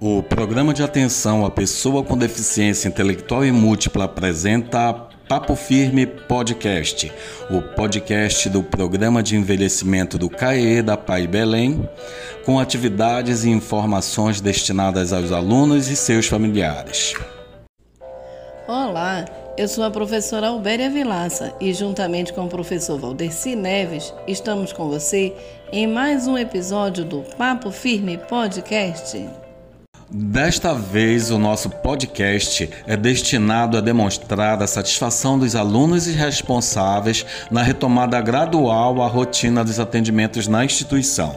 O programa de atenção à pessoa com deficiência intelectual e múltipla apresenta Papo Firme Podcast, o podcast do programa de envelhecimento do CAE da Pai Belém, com atividades e informações destinadas aos alunos e seus familiares. Olá, eu sou a professora Albéria Vilaça e, juntamente com o professor Valdeci Neves, estamos com você em mais um episódio do Papo Firme Podcast. Desta vez, o nosso podcast é destinado a demonstrar a satisfação dos alunos e responsáveis na retomada gradual à rotina dos atendimentos na instituição.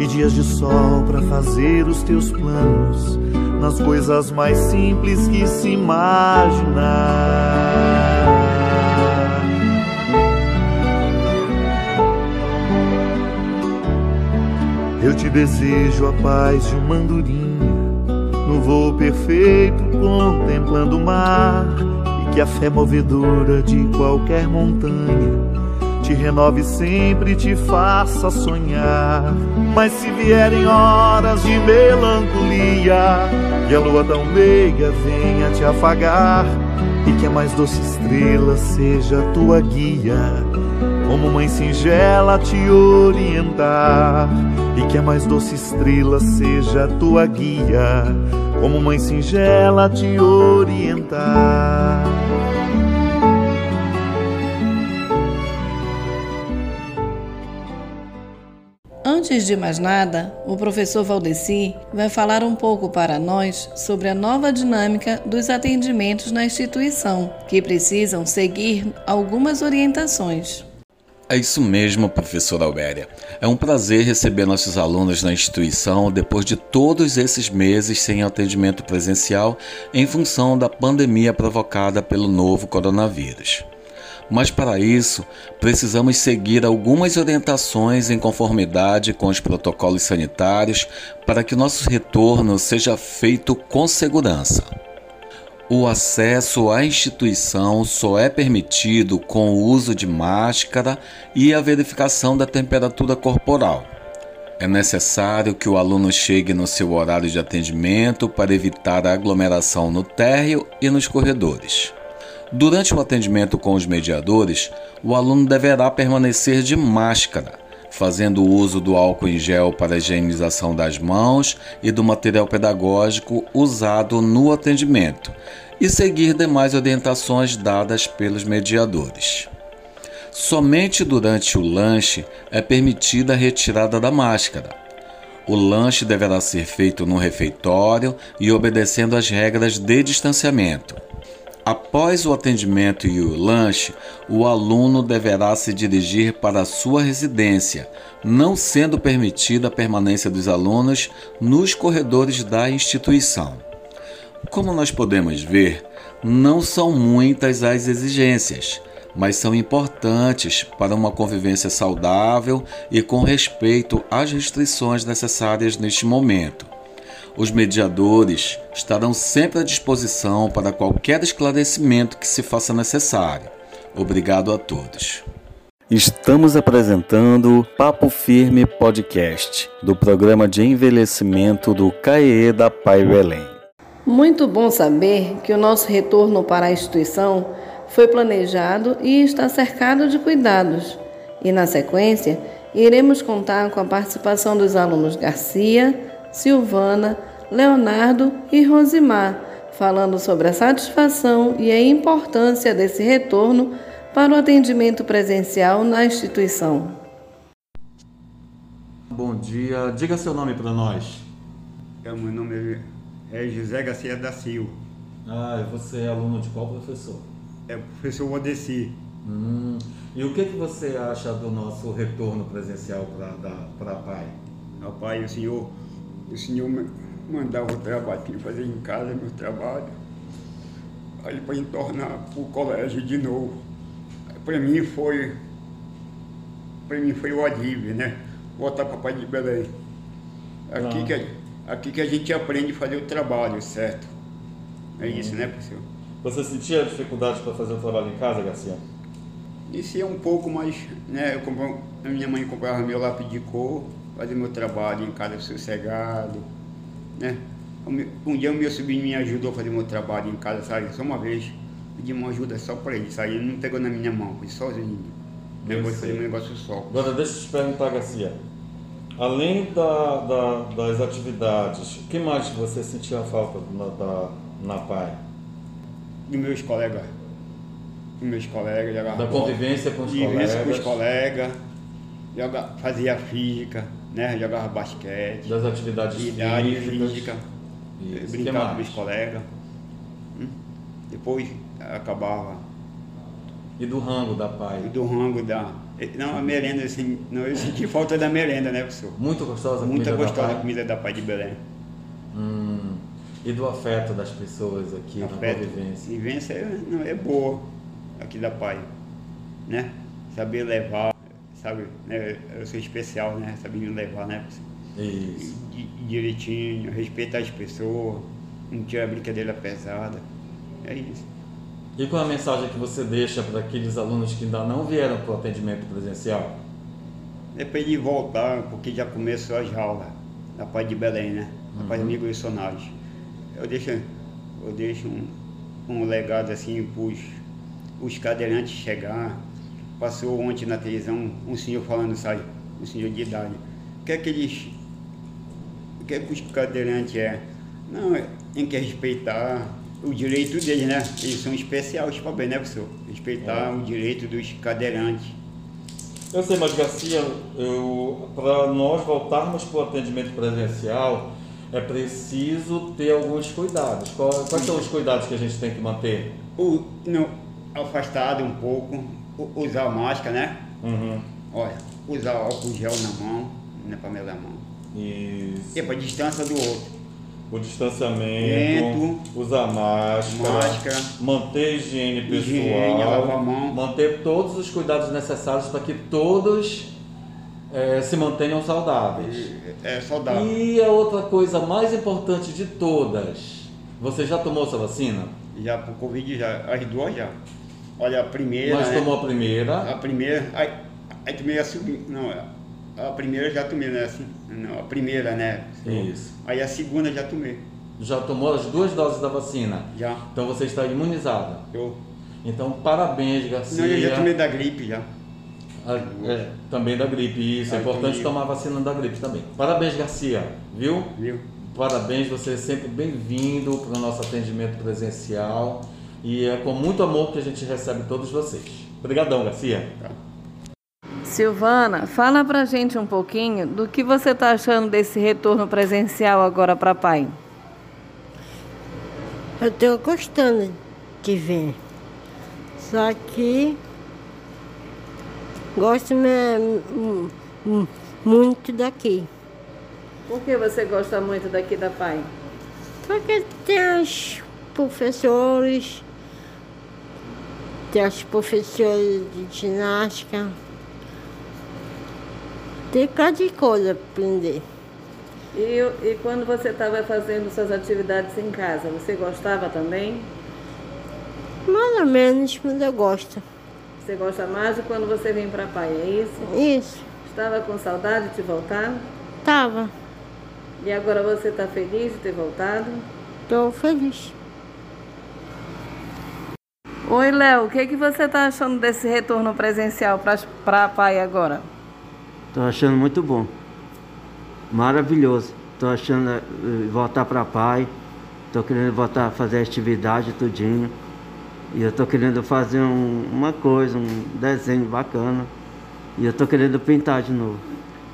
e dias de sol para fazer os teus planos nas coisas mais simples que se imaginar. Eu te desejo a paz de uma andorinha no voo perfeito contemplando o mar e que a fé movedora de qualquer montanha te renove sempre, te faça sonhar. Mas se vierem horas de melancolia, que a lua tão meiga venha te afagar, e que a mais doce estrela seja tua guia, como mãe singela te orientar, e que a mais doce estrela seja tua guia, como mãe singela te orientar. Antes de mais nada, o professor Valdeci vai falar um pouco para nós sobre a nova dinâmica dos atendimentos na instituição, que precisam seguir algumas orientações. É isso mesmo, professora Albéria. É um prazer receber nossos alunos na instituição depois de todos esses meses sem atendimento presencial em função da pandemia provocada pelo novo coronavírus. Mas para isso, precisamos seguir algumas orientações em conformidade com os protocolos sanitários para que nosso retorno seja feito com segurança. O acesso à instituição só é permitido com o uso de máscara e a verificação da temperatura corporal. É necessário que o aluno chegue no seu horário de atendimento para evitar a aglomeração no térreo e nos corredores. Durante o atendimento com os mediadores, o aluno deverá permanecer de máscara, fazendo uso do álcool em gel para higienização das mãos e do material pedagógico usado no atendimento, e seguir demais orientações dadas pelos mediadores. Somente durante o lanche é permitida a retirada da máscara. O lanche deverá ser feito no refeitório e obedecendo às regras de distanciamento. Após o atendimento e o lanche, o aluno deverá se dirigir para a sua residência, não sendo permitida a permanência dos alunos nos corredores da instituição. Como nós podemos ver, não são muitas as exigências, mas são importantes para uma convivência saudável e com respeito às restrições necessárias neste momento. Os mediadores estarão sempre à disposição para qualquer esclarecimento que se faça necessário. Obrigado a todos. Estamos apresentando o Papo Firme Podcast, do programa de envelhecimento do CAE da Pai Belém. Muito bom saber que o nosso retorno para a instituição foi planejado e está cercado de cuidados. E na sequência, iremos contar com a participação dos alunos Garcia, Silvana, Leonardo e Rosimar, falando sobre a satisfação e a importância desse retorno para o atendimento presencial na instituição. Bom dia, diga seu nome para nós. É, meu nome é José Garcia da Silva. Ah, e você é aluno de qual professor? É o professor Odessi. Hum, e o que, que você acha do nosso retorno presencial para a PAI? Rapaz, o senhor, o senhor mandava o trabalho que fazer em casa, meu trabalho, aí para tornar para o colégio de novo. Para mim foi, para mim foi o alívio, né? Voltar para Pai de Belém. Aqui, ah. que, aqui que a gente aprende a fazer o trabalho, certo? É isso, né, professor? Você sentia dificuldade para fazer o trabalho em casa, Garcia? Isso é um pouco mais, né? Eu comprava, a minha mãe comprava meu lápis de cor, fazia meu trabalho em casa sossegado, né? Um dia o meu sobrinho me ajudou a fazer meu trabalho em casa, sabe? Só uma vez, pedi uma ajuda só para ele, sabe? Ele não pegou na minha mão, foi sozinho. Depois fazer um negócio só. Agora deixa eu te perguntar, Garcia. Além da, da, das atividades, o que mais você sentia falta na, da, na PAI? Dos meus colegas com meus colegas, Da bola, convivência com os colegas. com os colegas, joga, fazia física, né? jogava basquete. Das atividades idade, físicas. física. Isso. Brincava com os colegas. Hum? Depois acabava. E do rango da pai? E do rango da. Não, a merenda, assim, não, eu senti falta da merenda, né, professor? Muito gostosa a Muito comida gostosa da a comida da pai de Belém. Hum. E do afeto das pessoas aqui afeto, na convivência? Convivência é, não, é boa aqui da Pai, né? Saber levar, sabe? Né? Eu sou especial, né? Saber levar, né? Isso. direitinho, respeitar as pessoas, não tirar brincadeira pesada. É isso. E qual a mensagem que você deixa para aqueles alunos que ainda não vieram para o atendimento presencial? É para ele voltar, porque já começou as aulas da Pai de Belém, né? A Pai uhum. de Missionários. Eu deixo, eu deixo um, um legado assim para os cadeirantes chegar. Passou ontem na televisão um senhor falando, sabe, um senhor de idade. O que é que eles. O que é que os cadeirantes é? Não, é, tem que respeitar o direito deles, né? Eles são especiais bem, né, professor? Respeitar é. o direito dos cadeirantes. Eu sei, mas Garcia, para nós voltarmos para o atendimento presencial, é preciso ter alguns cuidados. Quais, quais são os cuidados que a gente tem que manter? O, não, afastado um pouco, usar máscara, né? Uhum. Olha, usar álcool gel na mão, né, para melar a mão. Isso. E para distância do outro. O distanciamento, usar máscara, máscara, manter higiene pessoal, higiene, lavar a mão. manter todos os cuidados necessários para que todos é, se mantenham saudáveis. É, saudável. E a outra coisa mais importante de todas, você já tomou sua vacina? Já, para o Covid já, as duas já. Olha, a primeira. Mas né? tomou a primeira? A primeira. Aí, aí tomei a segunda. Não, a primeira já tomei, né? Assim, não, a primeira, né? Isso. Aí a segunda já tomei. Já tomou as duas doses da vacina? Já. Então você está imunizada? Eu. Então, parabéns, Garcia. Não, eu já tomei da gripe já. A, é, também da gripe, isso. é importante tomei. tomar a vacina da gripe também. Parabéns, Garcia, viu? Viu. Parabéns, você é sempre bem-vindo para o nosso atendimento presencial. E é com muito amor que a gente recebe todos vocês. Obrigadão, Garcia. Silvana, fala pra gente um pouquinho do que você está achando desse retorno presencial agora para Pai. Eu estou gostando de vir. Só que gosto muito daqui. Por que você gosta muito daqui da Pai? Porque tem os professores tem as professoras de ginástica. Tem cada coisa para aprender. E, e quando você estava fazendo suas atividades em casa, você gostava também? Mais ou menos, mas eu gosto. Você gosta mais de quando você vem para pai, é isso? Isso. Estava com saudade de voltar? Tava. E agora você está feliz de ter voltado? Estou feliz. Oi, Léo, o que, que você está achando desse retorno presencial para a PAI agora? Estou achando muito bom. Maravilhoso. Estou achando eh, voltar para a PAI. Estou querendo voltar a fazer atividade tudinho. E eu estou querendo fazer um, uma coisa, um desenho bacana. E eu estou querendo pintar de novo.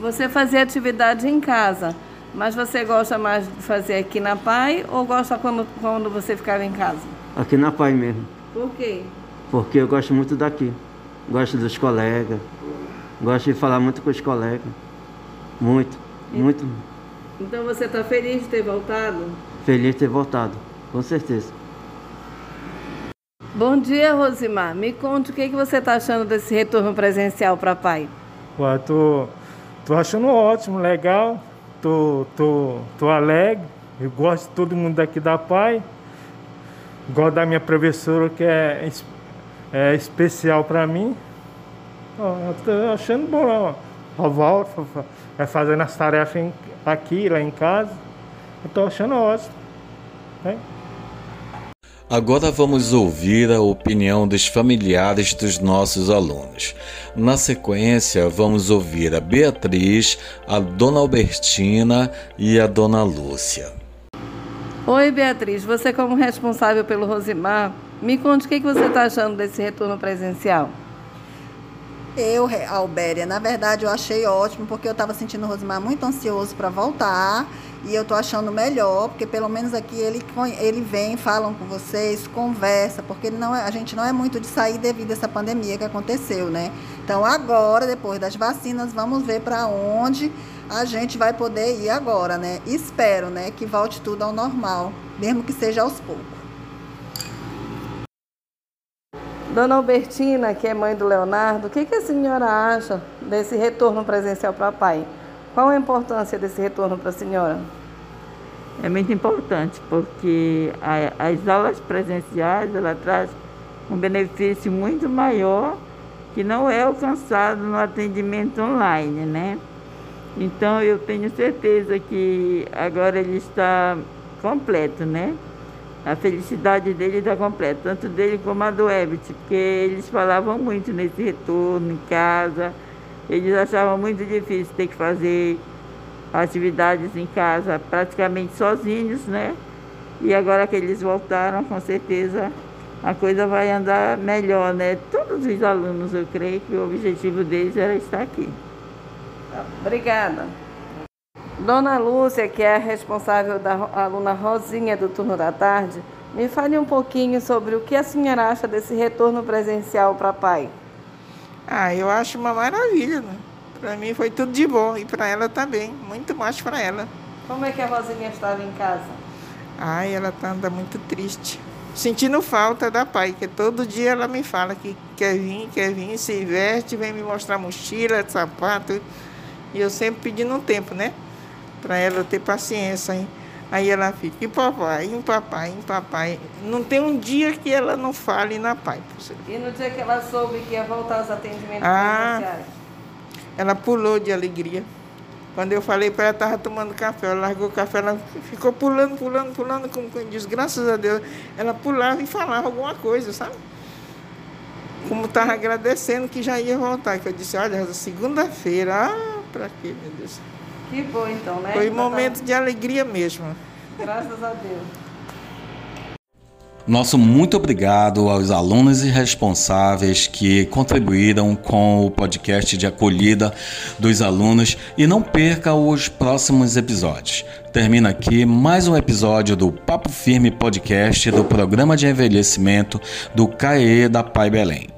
Você fazia atividade em casa. Mas você gosta mais de fazer aqui na PAI ou gosta quando, quando você ficava em casa? Aqui na PAI mesmo. Por quê? Porque eu gosto muito daqui. Gosto dos colegas. Gosto de falar muito com os colegas. Muito, muito. Então você está feliz de ter voltado? Feliz de ter voltado, com certeza. Bom dia, Rosimar. Me conte o que, que você está achando desse retorno presencial para Pai. Ué, tô, tô achando ótimo, legal. Tô, tô, tô alegre. Eu gosto de todo mundo daqui da Pai. Gosto da minha professora que é, é especial para mim. Ó, tô achando bom. Ó. Eu volto, vai fazendo as tarefas aqui, lá em casa. Eu tô achando ótimo. Né? Agora vamos ouvir a opinião dos familiares dos nossos alunos. Na sequência, vamos ouvir a Beatriz, a Dona Albertina e a Dona Lúcia. Oi, Beatriz. Você, como responsável pelo Rosimar, me conte o que você está achando desse retorno presencial. Eu, Albéria, na verdade eu achei ótimo, porque eu estava sentindo o Rosimar muito ansioso para voltar. E eu tô achando melhor, porque pelo menos aqui ele, ele vem, falam com vocês, conversa, porque não é, a gente não é muito de sair devido a essa pandemia que aconteceu, né? Então agora, depois das vacinas, vamos ver para onde a gente vai poder ir agora, né? Espero, né, que volte tudo ao normal, mesmo que seja aos poucos. Dona Albertina, que é mãe do Leonardo, o que, que a senhora acha desse retorno presencial para o pai? Qual a importância desse retorno para a senhora? É muito importante, porque a, as aulas presenciais ela traz um benefício muito maior que não é alcançado no atendimento online, né? Então eu tenho certeza que agora ele está completo, né? a felicidade dele está completa, tanto dele como a do Ebit, porque eles falavam muito nesse retorno em casa, eles achavam muito difícil ter que fazer atividades em casa praticamente sozinhos, né? E agora que eles voltaram, com certeza a coisa vai andar melhor, né? Todos os alunos, eu creio que o objetivo deles era estar aqui. Obrigada. Dona Lúcia, que é a responsável da aluna Rosinha do turno da tarde, me fale um pouquinho sobre o que a senhora acha desse retorno presencial para pai. Ah, eu acho uma maravilha. Né? Para mim foi tudo de bom e para ela também, muito mais para ela. Como é que a Rosinha estava em casa? Ai, ela tá, anda muito triste. Sentindo falta da pai, que todo dia ela me fala que quer vir, quer vir, se veste, vem me mostrar mochila, sapato. E eu sempre pedindo um tempo, né? para ela ter paciência, hein? Aí ela fica, e papai, e papai, e papai. Não tem um dia que ela não fale na pai. E no dia que ela soube que ia voltar aos atendimentos ah? Ela pulou de alegria. Quando eu falei para ela, estava tomando café, ela largou o café, ela ficou pulando, pulando, pulando, como quem diz, graças a Deus. Ela pulava e falava alguma coisa, sabe? Como estava agradecendo que já ia voltar. Que eu disse, olha, segunda-feira, ah, para quê, meu Deus? Que bom então, né? Foi um momento de alegria mesmo. Graças a Deus. Nosso muito obrigado aos alunos e responsáveis que contribuíram com o podcast de acolhida dos alunos e não perca os próximos episódios. Termina aqui mais um episódio do Papo Firme Podcast do programa de envelhecimento do CAE da Pai Belém.